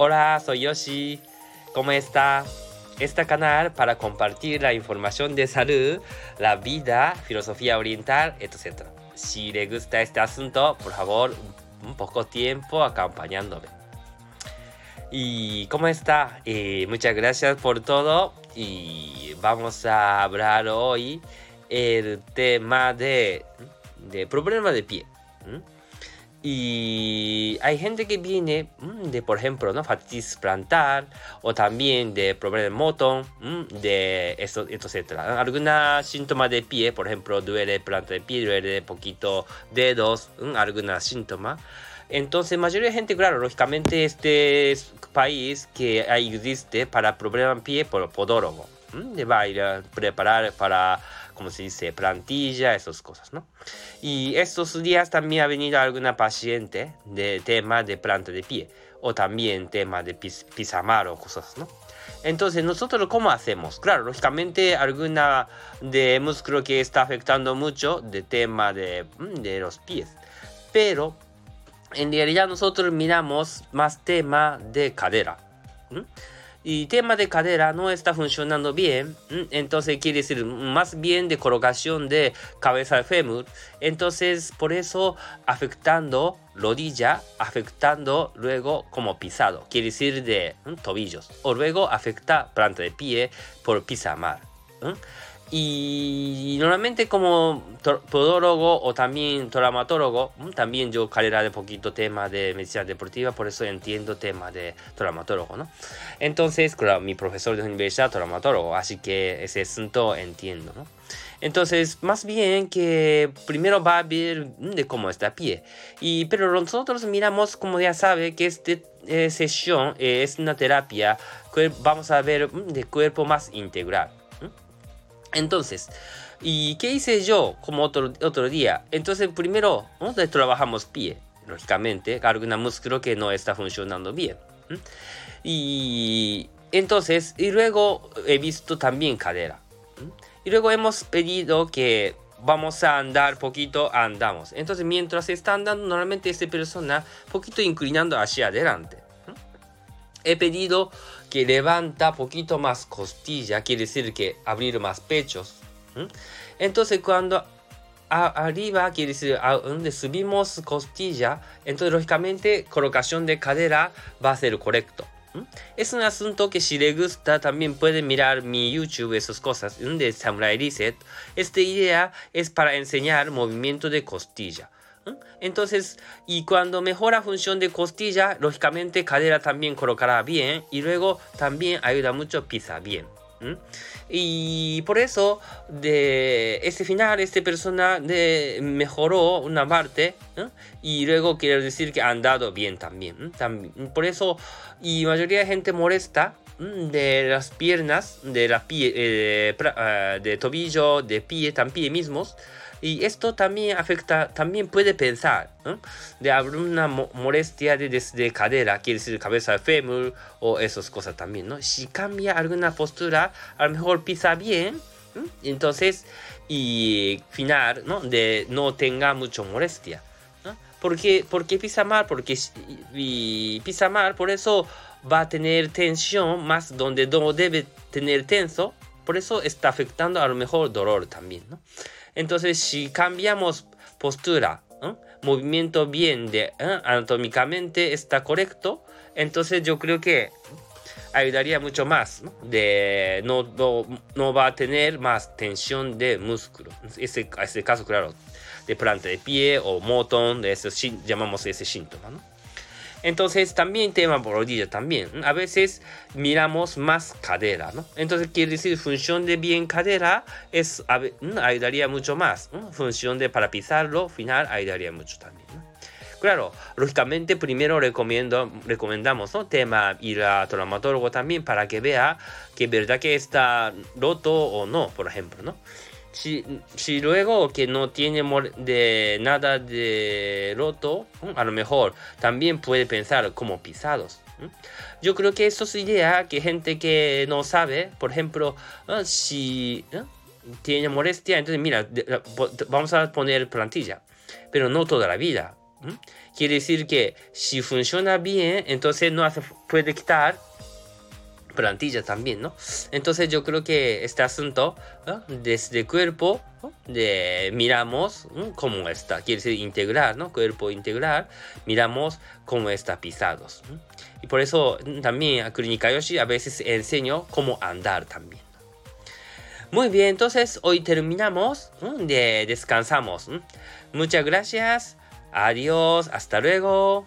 Hola, soy Yoshi. ¿Cómo está? Este canal para compartir la información de salud, la vida, filosofía oriental, etc. Si le gusta este asunto, por favor, un poco tiempo acompañándome. ¿Y cómo está? Eh, muchas gracias por todo y vamos a hablar hoy el tema de, de problema de pie. Y hay gente que viene de, por ejemplo, ¿no? fatitis plantar o también de problema de moto, de eso, etc. Alguna síntoma de pie, por ejemplo, duele planta de pie, duele poquito dedos, alguna síntoma. Entonces, mayoría de gente, claro, lógicamente este país que existe para problema de pie por podólogo. De a preparar para como se dice, plantilla, esas cosas, ¿no? Y estos días también ha venido alguna paciente de tema de planta de pie o también tema de pis pisamar o cosas, ¿no? Entonces, nosotros cómo hacemos? Claro, lógicamente alguna de músculo que está afectando mucho de tema de, mm, de los pies, pero en realidad nosotros miramos más tema de cadera y tema de cadera no está funcionando bien, entonces quiere decir más bien de colocación de cabeza de fémur, entonces por eso afectando rodilla, afectando luego como pisado, quiere decir de tobillos, o luego afecta planta de pie por pisamar. Y normalmente como podólogo o también traumatólogo, mm, también yo carrera de poquito tema de medicina deportiva, por eso entiendo tema de traumatólogo, ¿no? Entonces, claro, mi profesor de universidad traumatólogo, así que ese asunto entiendo, ¿no? Entonces, más bien que primero va a ver mm, de cómo está pie. Y, pero nosotros miramos, como ya sabe, que esta eh, sesión eh, es una terapia que vamos a ver mm, de cuerpo más integral. Entonces, ¿y qué hice yo como otro, otro día? Entonces, primero, trabajamos pie, lógicamente, alguna músculo que no está funcionando bien. Y entonces, y luego he visto también cadera. Y luego hemos pedido que vamos a andar poquito, andamos. Entonces, mientras está andando, normalmente esta persona poquito inclinando hacia adelante. He pedido que levanta poquito más costilla, quiere decir que abrir más pechos. Entonces cuando arriba quiere decir a donde subimos costilla, entonces lógicamente colocación de cadera va a ser correcto. Es un asunto que si le gusta también puede mirar mi YouTube, esas cosas, de Samurai Reset. Esta idea es para enseñar movimiento de costilla. Entonces, y cuando mejora función de costilla, lógicamente cadera también colocará bien y luego también ayuda mucho pisa bien. Y por eso, de este final, esta persona de, mejoró una parte y luego quiere decir que ha andado bien también, también. Por eso, y mayoría de gente molesta de las piernas, de la pie, eh, ah, de tobillo, de pie, también mismos. Y esto también afecta, también puede pensar de haber una molestia de, desde cadera, quiere decir cabeza de fémur o esas cosas también, ¿no? Si cambia alguna postura, a lo mejor pisa bien, entonces, y final, ¿no? De no tenga mucha molestia. ¿no? Porque, porque pisa mal, porque y pisa mal, por eso va a tener tensión más donde no debe tener tenso, por eso está afectando a lo mejor dolor también, ¿no? Entonces, si cambiamos postura, movimiento bien de ¿eh? anatómicamente está correcto, entonces yo creo que ayudaría mucho más, de no, no, va a tener más tensión de músculo. Ese, ese caso, claro, de planta de pie o motón, de eso llamamos ese síntoma, ¿no? Entonces también tema rodilla también. A veces miramos más cadera, ¿no? Entonces quiere decir función de bien cadera es ayudaría mucho más. Función de para pisarlo final ayudaría mucho también. Claro, lógicamente primero recomiendo, recomendamos ¿no? tema ir a traumatólogo también para que vea que verdad que está roto o no, por ejemplo, ¿no? Si, luego que no tiene de nada de roto, a lo mejor también puede pensar como pisados. Yo creo que eso es idea que gente que no sabe, por ejemplo, ah, si tiene molestia, entonces mira, vamos a poner plantilla, pero no toda la vida. Quiere decir que si funciona bien, entonces no hace, puede quitar plantilla también, ¿no? Entonces yo creo que este asunto, desde cuerpo, de, miramos cómo está, quiere decir integrar, ¿no? Cuerpo integral, miramos cómo está pisados. Y por eso también a Clínica Yoshi a veces enseño cómo andar también. Muy bien, entonces hoy terminamos, de, descansamos. Muchas gracias, adiós, hasta luego.